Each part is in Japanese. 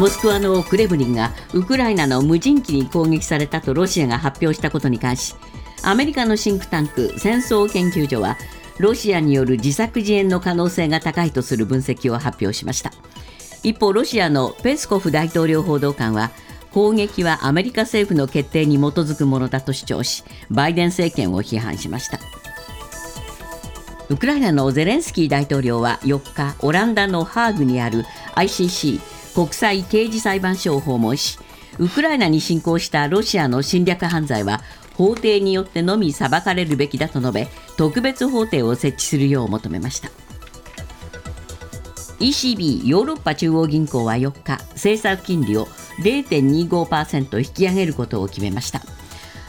モスクワのクレムリンがウクライナの無人機に攻撃されたとロシアが発表したことに関しアメリカのシンクタンク戦争研究所はロシアによる自作自演の可能性が高いとする分析を発表しました。一方ロシアのペスコフ大統領報道官は攻撃はアメリカ政府の決定に基づくものだと主張しバイデン政権を批判しました。ウクライナのゼレンスキー大統領は4日オランダのハーグにある ICC 国際刑事裁判所を訪問しウクライナに侵攻したロシアの侵略犯罪は法廷によってのみ裁かれるべきだと述べ特別法廷を設置するよう求めました。ECB= ヨーロッパ中央銀行は4日政策金利を0.25%引き上げることを決めました。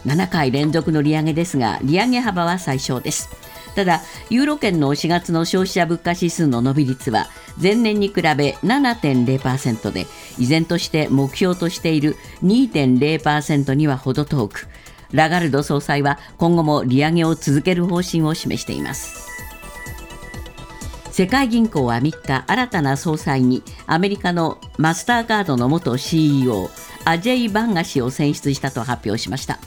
7回連続の利上げですが利上げ幅は最小です。ただユーロ圏の4月の消費者物価指数の伸び率は前年に比べ7.0%で依然として目標としている2.0%には程遠くラガルド総裁は今後も利上げを続ける方針を示しています。世界銀行は3日新たな総裁にアメリカのマスターカードの元 CEO アジェイ・バンガ氏を選出したと発表しました。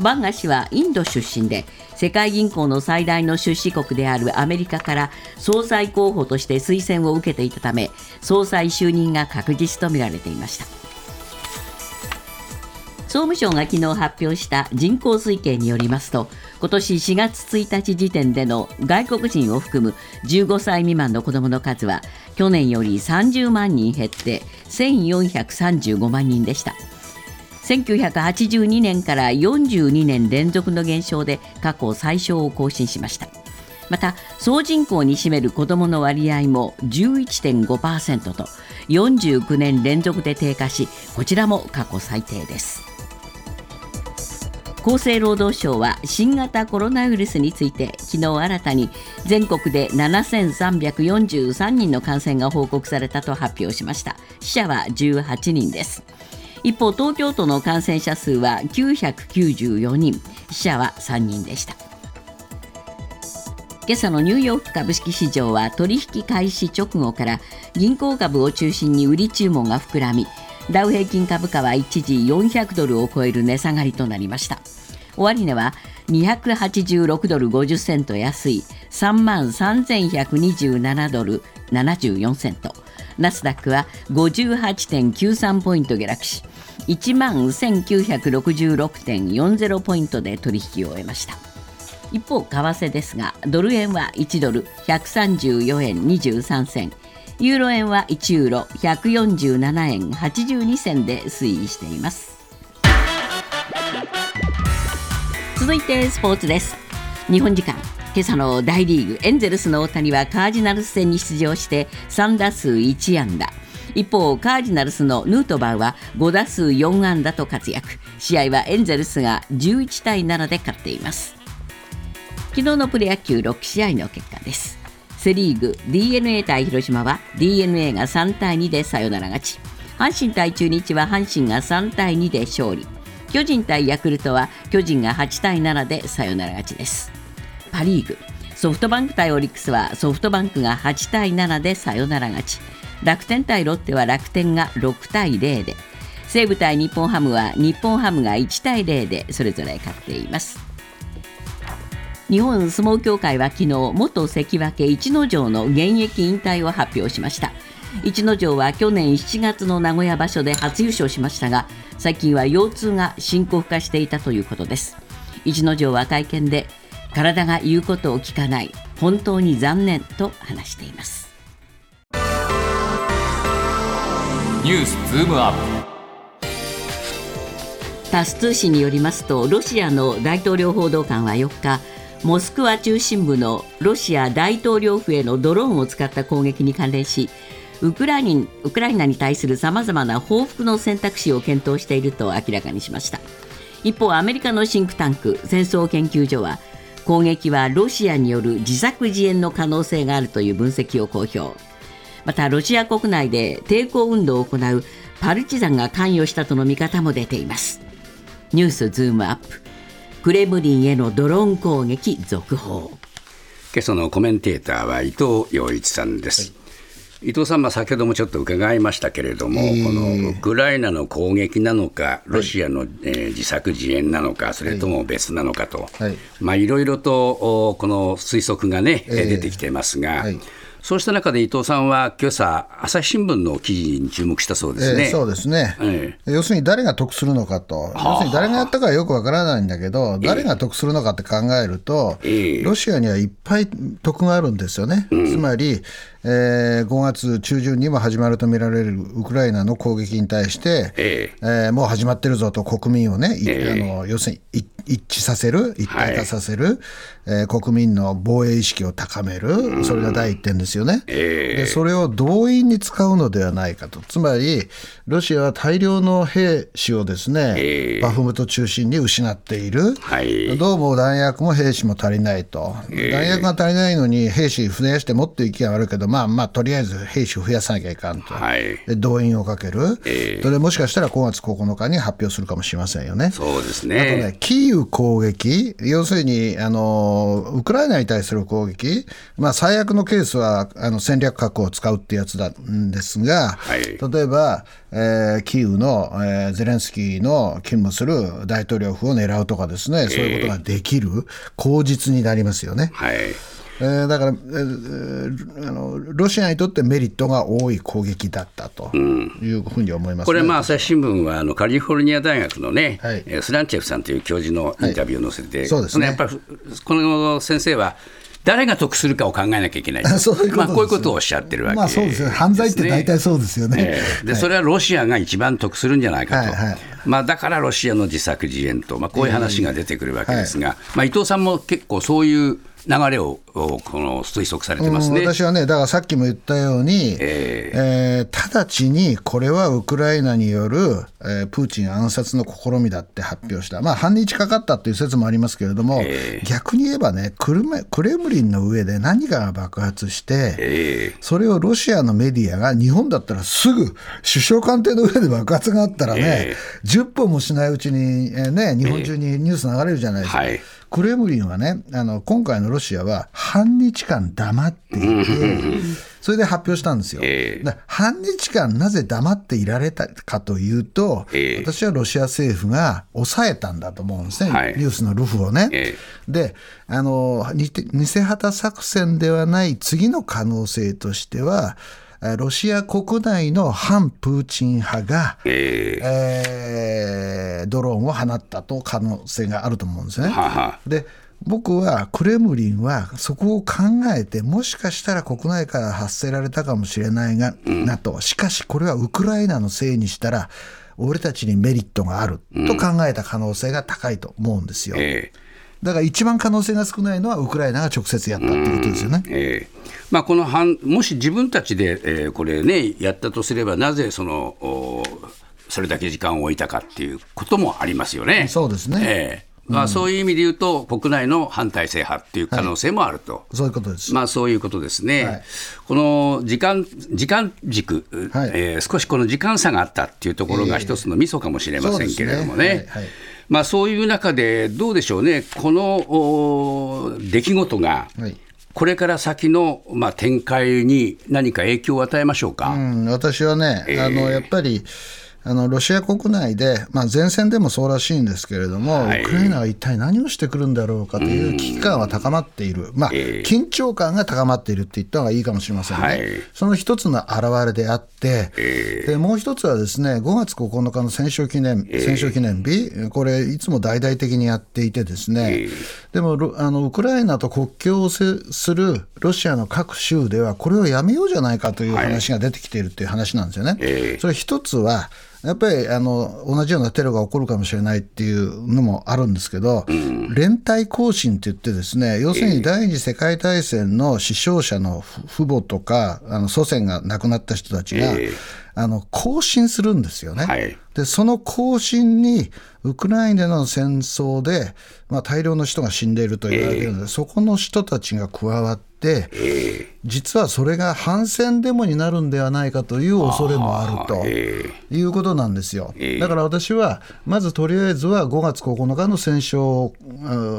バンガ氏はインド出身で世界銀行の最大の出資国であるアメリカから総裁候補として推薦を受けていたため総裁就任が確実とみられていました。総務省が昨日発表した人口推計によりますと今年4月1日時点での外国人を含む15歳未満の子どもの数は去年より30万人減って1435万人でした。1982年から42年連続の減少で過去最小を更新しました。また総人口に占める子どもの割合も11.5%と49年連続で低下しこちらも過去最低です。厚生労働省は新型コロナウイルスについて昨日新たに全国で7343人の感染が報告されたと発表しました。死者は18人です。一方東京都の感染者数は994人。死者は3人でした。今朝のニューヨーク株式市場は取引開始直後から銀行株を中心に売り注文が膨らみダウ平均株価は一時400ドルを超える値下がりとなりました。終値は286ドル50セント安い3万3127ドル74セント。ナスダックは58.93ポイント下落し1万1966.40ポイントで取引を終えました。一方為替ですがドル円は1ドル134円23銭。ユーロ円は1ユーロ147円82銭で推移しています。続いてスポーツです。日本時間今朝の大リーグエンゼルスの大谷はカージナルス戦に出場して3打数1安打。一方カージナルスのヌートバーは5打数4安打と活躍。試合はエンゼルスが11対7で勝っています。昨日のプロ野球6試合の結果です。セ・リーグ d n a 対広島は d n a が3対2でサヨナラ勝ち。阪神対中日は阪神が3対2で勝利。巨人対ヤクルトは巨人が8対7でサヨナラ勝ちです。パ・リーグ。ソフトバンク対オリックスはソフトバンクが8対7でサヨナラ勝ち。楽天対ロッテは楽天が6対0で。西武対日本ハムは日本ハムが1対0でそれぞれ勝っています。日本相撲協会は昨日元関脇逸ノ城の現役引退を発表しました。逸ノ城は去年7月の名古屋場所で初優勝しましたが最近は腰痛が深刻化していたということです。逸ノ城は会見で体が言うことを聞かない。本当に残念と話しています。ニュースズームアップ。タス通信によりますとロシアの大統領報道官は4日モスクワ中心部のロシア大統領府へのドローンを使った攻撃に関連しウクライナウクライナに対するさまざまな報復の選択肢を検討していると明らかにしました。一方アメリカのシンクタンク戦争研究所は攻撃はロシアによる自作自演の可能性があるという分析を公表。またロシア国内で抵抗運動を行うパルチザンが関与したとの見方も出ています。ニュースズームアップ。クレムリンへのドローン攻撃続報。今朝のコメンテーターは伊藤洋一さんです、伊藤さん、まあ、先ほどもちょっと伺いましたけれども、このウクライナの攻撃なのか、ロシアの、えー自作自演なのか、それとも別なのかと、はい。まあ、いろいろとおこの推測がね、ええ。出てきてますが、はいそうした中で伊藤さんは、今朝朝日新聞の記事に注目したそうですね。えーそうですね、え要するに誰が得するのかと、要するに誰がやったかはよくわからないんだけど、誰が得するのかって考えると、ええ。ロシアにはいっぱい得があるんですよね、つまり、えー5月中旬にも始まると見られるウクライナの攻撃に対して、ええ。ーもう始まってるぞと、国民をね、いええ。あの要するにい一致させる、一体化させる、えー国民の防衛意識を高める、それが第一点ですよね。ええ。でそれを動員に使うのではないかと、つまり、ロシアは大量の兵士をですね、ええ。バフムト中心に失っている、はい。どうも弾薬も兵士も足りないと、弾薬が足りないのに兵士増やしてもっといきは悪いけど、まあまあ、とりあえず兵士を増やさなきゃいかんと、はい。で動員をかける、ええ。それでもしかしたら5月9日に発表するかもしれませんよね。そうですあとねね。、キーウ攻撃、要するにあのウクライナに対する攻撃、まあ、最悪のケースはあの戦略核を使うってやつなんですが、はい。例えば、えーキーウの、えーゼレンスキーの勤務する大統領府を狙うとかですね、そういうことができる口実になりますよね。はいえーだから、えーあの、ロシアにとってメリットが多い攻撃だったというふうに思います、ね。これ、まあ、朝日新聞はあのカリフォルニア大学のね、はい。えースランチェフさんという教授のインタビューを載せて、そうですね。のやっぱりこの先生は、誰が得するかを考えなきゃいけない、そういうことまあ、こういうことをおっしゃってるわけまあそうですよ、犯罪って大体そうですよね。ええ。でそれはロシアが一番得するんじゃないかと、はいはい。まあ、だからロシアの自作自演と、まあ、こういう話が出てくるわけですが、まあ、伊藤さんも結構そういう流れをおこの推測されてますね。うん私はね、だからさっきも言ったように、ええ。ー直ちにこれはウクライナによる、えープーチン暗殺の試みだって発表した、まあ、半日かかったっていう説もありますけれども、え逆に言えばねクルメ、クレムリンの上で何かが爆発して、えそれをロシアのメディアが、日本だったらすぐ首相官邸の上で爆発があったらね、え10分もしないうちに、えーね、日本中にニュース流れるじゃないですか。はいクレムリンはね、あの今回のロシアは半日間黙っていて、それで発表したんですよ。ええ。だ半日間なぜ黙っていられたかというと、ええ。私はロシア政府が抑えたんだと思うんですね、はい。ニュースのルフをね。えであの偽偽旗作戦ではない次の可能性としては、えロシア国内の反プーチン派が、ええードローンを放ったと可能性があると思うんですね。ははで僕はクレムリンはそこを考えてもしかしたら国内から発せられたかもしれないが、なとしかしこれはウクライナのせいにしたら俺たちにメリットがあると考えた可能性が高いと思うんですよ。ええ。だから一番可能性が少ないのはウクライナが直接やったっていうことですよね。ええまあ、この反もし自分たちで、えーこれね、やったとすれば、なぜそのおそれだけ時間を置いたかっていうこともありますよね。そうですね。ええまあ、そういう意味で言うと、国内の反体制派っていう可能性もあると。そういうことです。まあそういうことですね、はい。この時間時間軸、はい。えー少しこの時間差があったっていうところが一つのミソかもしれませんけれどもね。そうですね。はい。はいまあ、そういう中で、どうでしょうね、このお出来事が、はいこれから先の、まあ、展開に何か影響を与えましょうか？うん、私はね、あのやっぱりあのロシア国内で、まあ、前線でもそうらしいんですけれども、はい。ウクライナは一体何をしてくるんだろうかという危機感は高まっている、まあ、ええ。緊張感が高まっているって言った方がいいかもしれませんね、はい。その一つの表れであって、えでもう一つはですね5月9日の戦勝記念、戦勝記念日、これ、いつも大々的にやっていて、ですね、ええでもロあのウクライナと国境を接するロシアの各州では、これをやめようじゃないかという話が出てきているという話なんですよね。ええ。それ一つはやっぱりあの同じようなテロが起こるかもしれないっていうのもあるんですけど、連帯行進って言ってですね要するに第二次世界大戦の死傷者の父母とかあの祖先が亡くなった人たちが、ええ。あの行進するんですよね。はいでその行進にウクライナの戦争で、まあ、大量の人が死んでいると言われているので、そこの人たちが加わってて、実はそれが反戦デモになるんではないかという恐れもあるということなんですよ。だから私は、まずとりあえずは5月9日の戦勝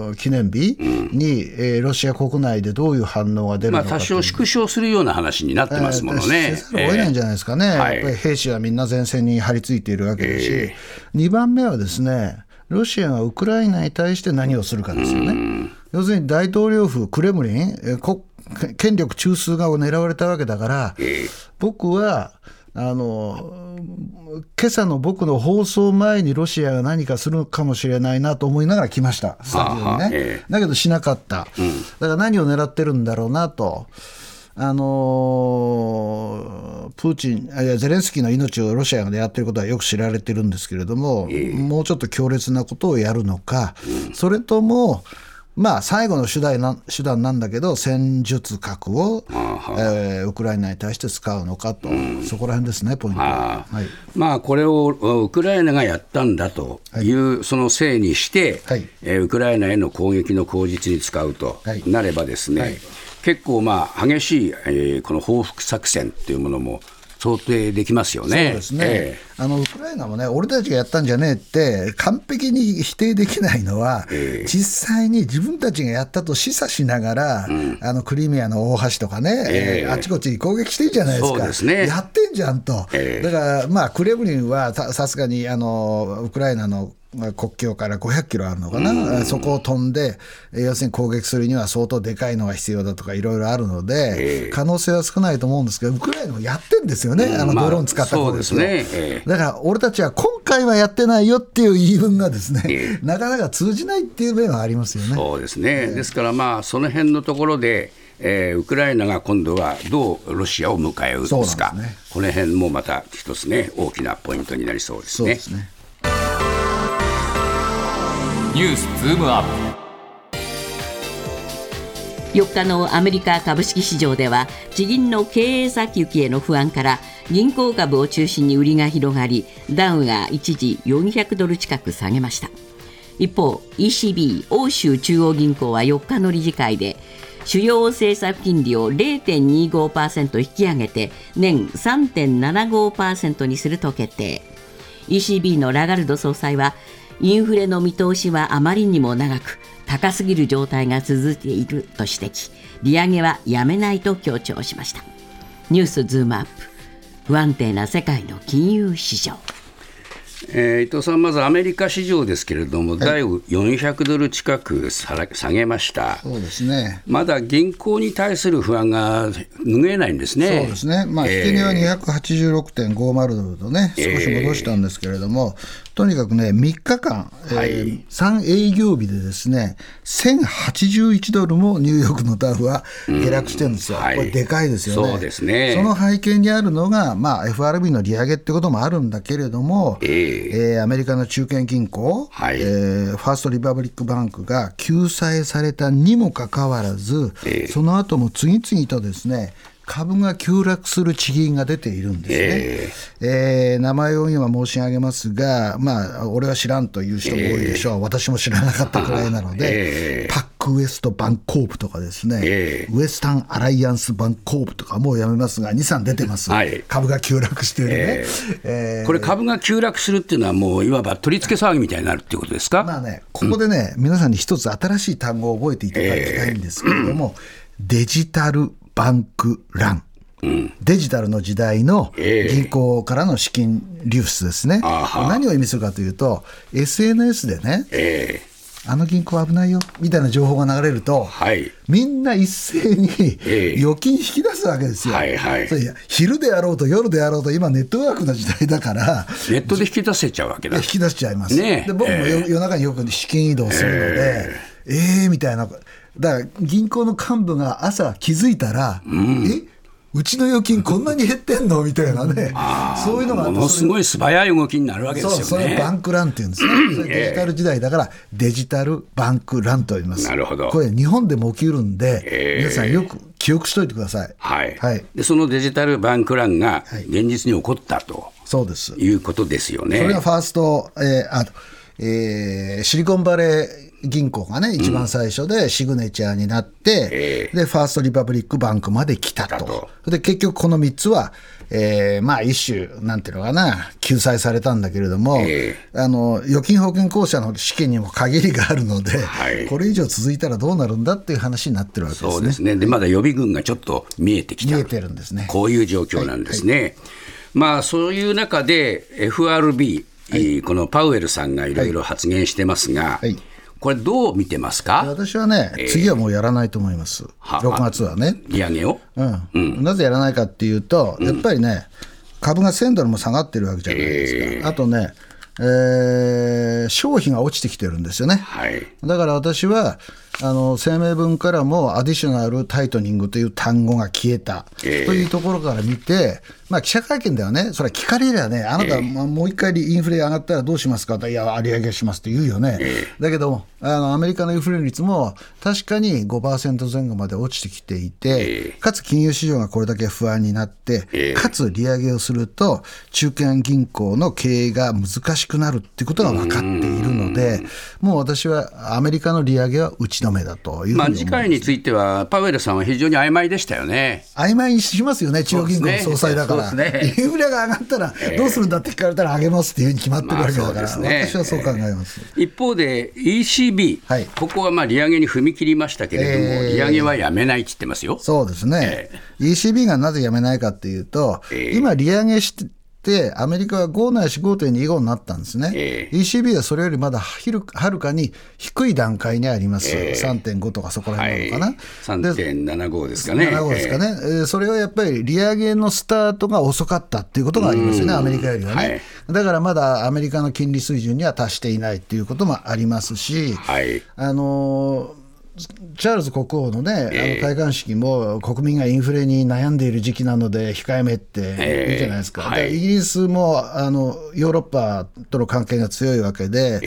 うん記念日に、えーロシア国内でどういう反応が出るのかまあ多少縮小するような話になってますものね。せざるを得ないんじゃないですかね、はいやっぱり兵士はみんな前線に張り付いているわけですし、2番目はですね、ロシアがウクライナに対して何をするかですよね。要するに大統領府、クレムリン、えー国権力中枢が狙われたわけだから、僕は、あの今朝の僕の放送前にロシアが何かするかもしれないなと思いながら来ました、スタジね。え。だけどしなかった、だから何を狙ってるんだろうなと。あのープーチン、あいやゼレンスキーの命をロシアが狙っていることはよく知られてるんですけれども、もうちょっと強烈なことをやるのか、それとも、まあ、最後の手段な手段なんだけど、戦術核を、えーウクライナに対して使うのかと、そこら辺ですね、ポイントは。はい。まあ、これをウクライナがやったんだという、そのせいにして、はい。えーウクライナへの攻撃の口実に使うとはい。なればですね、はい結構まあ激しい、えーこの報復作戦というものも想定できますよね。そうですね、えあのウクライナもね、俺たちがやったんじゃねえって、完璧に否定できないのは、実際に自分たちがやったと示唆しながら、あのクリミアの大橋とかね、ええ。あちこち攻撃してるじゃないですか、ね。やってんじゃんと、ええ。だから、まあ、クレムリンはささすがにあのウクライナのまあ国境から500キロあるのかな、そこを飛んで、えー要するに攻撃するには相当でかいのが必要だとか、いろいろあるので、可能性は少ないと思うんですけど、ウクライナもやってんですよね、あのまあドローン使った攻撃ですね。ええ。だから俺たちは今回はやってないよっていう言い分がですね、えなかなか通じないっていう面はありますよね。そうですね、ですから、まあ、その辺のところで、えーウクライナが今度はどうロシアを迎え撃つか、ね。この辺もまた一つね、大きなポイントになりそうですね。そうですね。ニュースズームアップ。4日のアメリカ株式市場では地銀の経営先行きへの不安から銀行株を中心に売りが広がりダウが一時400ドル近く下げました。一方 ECB 欧州中央銀行は4日の理事会で主要政策金利を0.25%引き上げて年3.75%にすると決定。ECB のラガルド総裁はインフレの見通しはあまりにも長く高すぎる状態が続いていると指摘。利上げはやめないと強調しました。ニュースズームアップ。不安定な世界の金融市場。えー伊藤さん、まずアメリカ市場ですけれども、ダウ400ドル近く下げました。そうですね。まだ銀行に対する不安が拭えないんですね。そうですね、まあ、引け値は286.50ドルとね、少し戻したんですけれども、とにかくね、3日間、えーはい。3営業日でですね、1081ドルもニューヨークのダウは下落してるんですよ、はい。これ、でかいですよね。そうですね。その背景にあるのが、まあ、FRB の利上げってこともあるんだけれども、ええ。えーアメリカの中堅銀行、はい。えーファースト・リパブリック・バンクが救済されたにもかかわらず、ええ。その後も次々とですね株が急落する地銀が出ているんですね。えー名前を今申し上げますが、まあ、俺は知らんという人も多いでしょう、私も知らなかったくらいなので、ええ。パックウエストバンコープとかですね、ええ。ウエスタンアライアンスバンコープとか、もうやめますが、2、3出てます、はい。株が急落しているね。ええ。ー。これ、株が急落するっていうのは、もういわば取り付け騒ぎみたいになるっていうことですか、まあね、ここでね、皆さんに一つ新しい単語を覚えていただきたいんですけれども、デジタルバンクラン。デジタルの時代のええ銀行からの資金流出ですね。あは何を意味するかというと、SNS でね、えあの銀行危ないよみたいな情報が流れると、はいみんな一斉にええ預金引き出すわけですよ。はいはいそれ昼であろうと夜であろうと、今、ネットワークの時代だから、ネットで引き出せちゃうわけだ引。き出しちゃいます。ねえで僕も夜中によく資金移動するので、ええみたいな、だから銀行の幹部が朝気づいたら、えうちの預金こんなに減ってんの？みたいなね、そういうのがものすごい素早い動きになるわけですそう、よね。それをバンクランっていうんですね。それデジタル時代だから、デジタルバンクランと言います。なるほどこれ、日本でも起きるんで、ええ皆さんよく記憶しといてください。はいはいでそのデジタルバンクランが現実に起こったとそうです。いうことですよね。それがファースト、えーあえーシリコンバレー銀行がね、一番最初でシグネチャーになって、で、ファーストリパブリックバンクまで来たと。とで、結局この3つは、えーまあ一種、なんていうのかな、救済されたんだけれども、えあの、預金保険公社の試験にも限りがあるので、はいこれ以上続いたらどうなるんだっていう話になってるわけですね。そうですね。で、まだ予備軍がちょっと見えてきた。見えてるんですね。こういう状況なんですね。まあ、そういう中で FRB、このパウエルさんがいろいろ発言してますが、はいこれどう見てますか？私はね、次はもうやらないと思います。は6月はね。利上げを？うんなぜやらないかっていうと、やっぱりね、株が1000ドルも下がってるわけじゃないですか。あとね、えー消費が落ちてきてるんですよね。はい。だから私は、あの声明文からもアディショナルタイトニングという単語が消えたとええいうところから見て、まあ、記者会見ではね、それは聞かれりゃね、あなた、まあもう一回インフレ上がったらどうしますか？と、いや、利上げしますって言うよね、だけどあの、アメリカのインフレ率も確かに5%前後まで落ちてきていて、かつ金融市場がこれだけ不安になって、ええ。かつ利上げをすると、中堅銀行の経営が難しくなるっていうことが分かっているので、もう私はアメリカの利上げは打ち止めだというまあ、思う次回については、パウエルさんは非常に曖昧でしたよね。曖昧にしますよね、中央銀行の総裁だから、ですね。インフレが上がったら、どうするんだって聞かれたら、上げますっていうふうに決まってるわけだから、まあね。私はそう考えます。一方で ECB、はい。ここはまあ利上げに踏み切りましたけれども、えー利上げはやめないって言ってますよ。そうですね、ECB がなぜやめないかっていうと、ええ。今、利上げして、アメリカは5ないし5.25になったんですね、え ECB はそれよりまだはるはるかに低い段階にあります、3.5とかそこら辺なのかな。で3.75ですかね。7号ですかね、えーそれはやっぱり利上げのスタートが遅かったっていうことがありますよね、アメリカよりはね、はい。だからまだアメリカの金利水準には達していないっていうこともありますし、はい。あのーチャールズ国王のね、あの戴冠式も国民がインフレに悩んでいる時期なので控えめって言うじゃないですか、ええはい。でイギリスもあのヨーロッパとの関係が強いわけで,、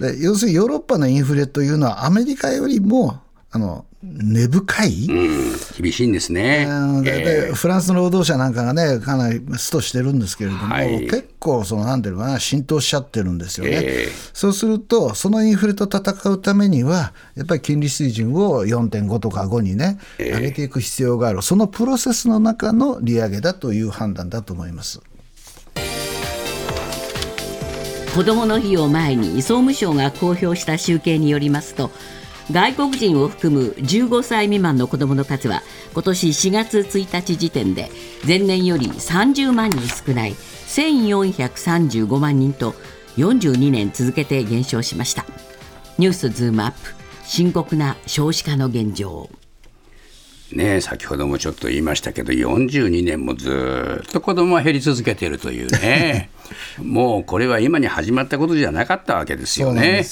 で要するにヨーロッパのインフレというのはアメリカよりもあの根深い、うん、厳しいんですね。うんででフランスの労働者なんかがね、かなりストしてるんですけれども、はい結構、そのなんていうのかな、浸透しちゃってるんですよね。ええそうすると、そのインフレと戦うためには、やっぱり金利水準を4.5とか5にね、上げていく必要がある、そのプロセスの中の利上げだという判断だと思います。子どもの日を前に総務省が公表した集計によりますと外国人を含む15歳未満の子どもの数は今年4月1日時点で前年より30万人少ない1435万人と42年続けて減少しました。ニュースズームアップ深刻な少子化の現状。ねえ先ほどもちょっと言いましたけど、42年もずーっと子供は減り続けているというね、もうこれは今に始まったことじゃなかったわけですそうよ。ね。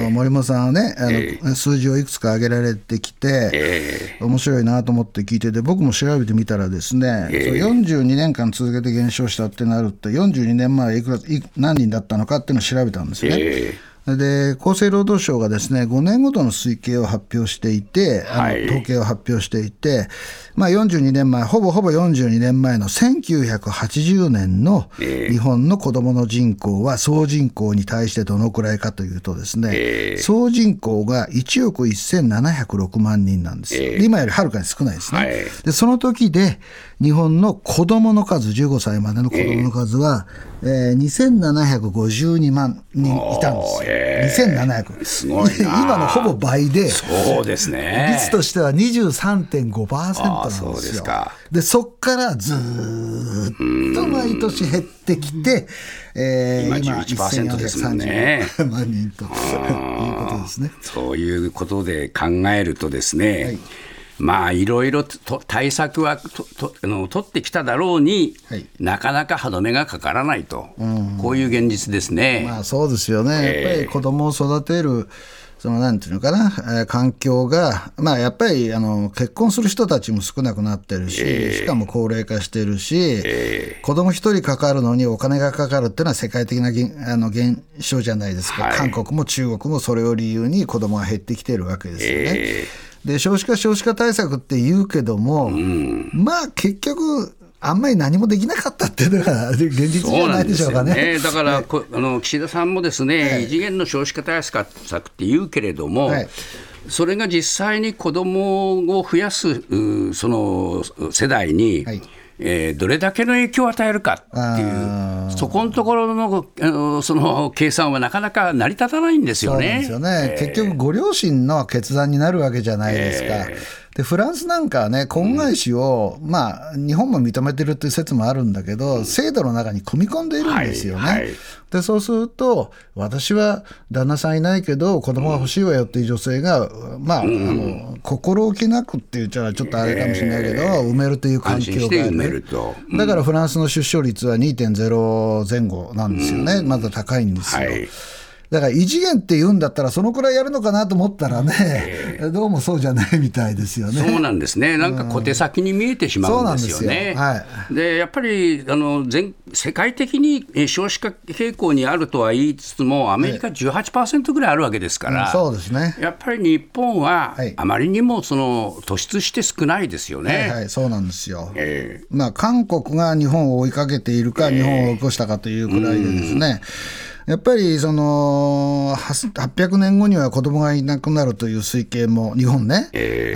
あの森本さんはねあの、え数字をいくつか挙げられてきて、え面白いなと思って聞いてて僕も調べてみたらですね、ええ。そう42年間続けて減少したってなると42年前いくらい何人だったのかっていうのを調べたんですよね。えで厚生労働省がですね5年ごとの推計を発表していて、あのはい。統計を発表していて、まあ、42年前、ほぼほぼ42年前の1980年のええ。日本の子どもの人口は総人口に対してどのくらいかというとですね、ええ。総人口が1億1706万人なんですよ、ええ。今よりはるかに少ないですね、はい。でその時で日本の子どもの数15歳までの子どもの数は、えー2752万人いたんですええ2700すごいな。今のほぼ倍でそうですね。率としては23.5%なんですよ。そうですか。でそっからずーっと毎年減ってきて、えー今11%ですもんね。1430万人ということですね。そういうことで考えるとですね、まあいろいろと対策はととあの取ってきただろうに、はい。なかなか歯止めがかからないと、こういう現実ですね。まあそうですよね、ええ。やっぱり子供を育てる、そのなんていうのかな、えー環境が、まあ、やっぱりあの結婚する人たちも少なくなってるし、しかも高齢化してるし、子供一人かかるのにお金がかかるっていうのは世界的な現あの現象じゃないですか、はい。韓国も中国もそれを理由に子供が減ってきてるわけですよね。えで少子化少子化対策って言うけども、まあ結局あんまり何もできなかったっていうのが 現実じゃないでしょうかね。だから、こあの岸田さんもですね、はい。異次元の少子化対策って言うけれども、はい。それが実際に子どもを増やすうその世代に、はいえーどれだけの影響を与えるかってあいう、そこのところのその計算はなかなか成り立たないんですよね。ですよね、結局、ご両親の決断になるわけじゃないですか。でフランスなんかはね、婚外子を、まあ、日本も認めてるっていう説もあるんだけど、制度の中に組み込んでいるんですよね。はいはい。でそうすると、私は旦那さんいないけど、子供が欲しいわよっていう女性が、まあ、あの心置きなくって言っちゃちょっとあれかもしれないけど、埋めるという環境があるして埋めると。だからフランスの出生率は2.0前後なんですよね、まだ高いんですよ。はいだから異次元って言うんだったら、そのくらいやるのかなと思ったらね、どうもそうじゃないみたいですよね。そうなんですね、なんか小手先に見えてしまうんですよね。はでやっぱりあの全世界的にえ少子化傾向にあるとは言いつつも、アメリカ18%ぐらいあるわけですから、うんそうですね。やっぱり日本ははいあまりにもその突出して少ないですよね。はいはい、そうなんですよ。ええまあ、韓国が日本を追いかけているか、日本を追い越したかというくらいでですね、やっぱりそのは800年後には子供がいなくなるという推計も日本ね、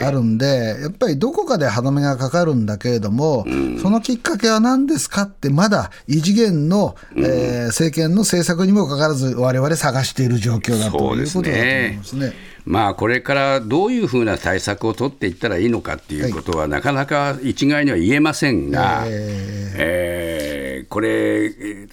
あるんで、やっぱりどこかで歯止めがかかるんだけれども、そのきっかけは何ですかって、まだ異次元の、えー政権の政策にもかかわらず、我々探している状況だということだと思いね。ますね。まあ、これからどういうふうな対策を取っていったらいいのかっていうことは、なかなか一概には言えませんが、えーこれ、えー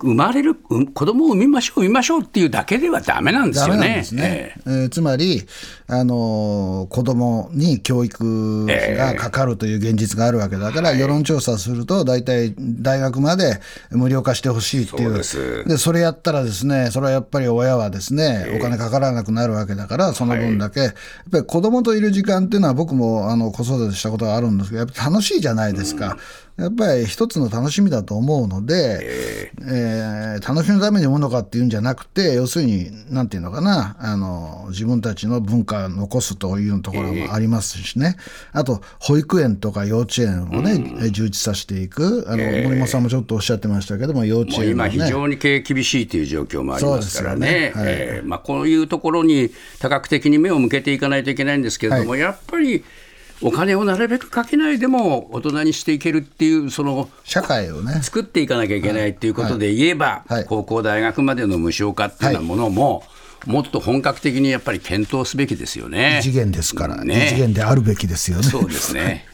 生まれる、うん子供を産みましょう、産みましょうっていうだけではだめなんですダよね。えーつまり、あのー子供に教育費がかかるという現実があるわけだから、世論調査すると、大体大学まで無料化してほしいっていう。そうでそれやったらですね、それはやっぱり親はですね、お金かからなくなるわけだから、その分だけ、やっぱり子供といる時間っていうのは、僕もあの子育てしたことがあるんですけど、やっぱ楽しいじゃないですか。やっぱり一つの楽しみだと思うので、えー楽しみのために産むのかっていうんじゃなくて、要するに、なんていうのかな、あの自分たちの文化を残すというところもありますしね、あと保育園とか幼稚園をね、充実させていく、あの森本さんもちょっとおっしゃってましたけども、幼稚園のね。非常に経営厳しいという状況もありますからね、ね。はい。えーまあ、こういうところに多角的に目を向けていかないといけないんですけれども、やっぱりお金をなるべくかけないでも大人にしていけるっていう、その社会をね、作っていかなきゃいけないっていうことで言えば、はい。高校、大学までの無償化っていうようなものも、もっと本格的にやっぱり検討すべきですよね。異次元ですから、ね異次元であるべきですよね。そうですね。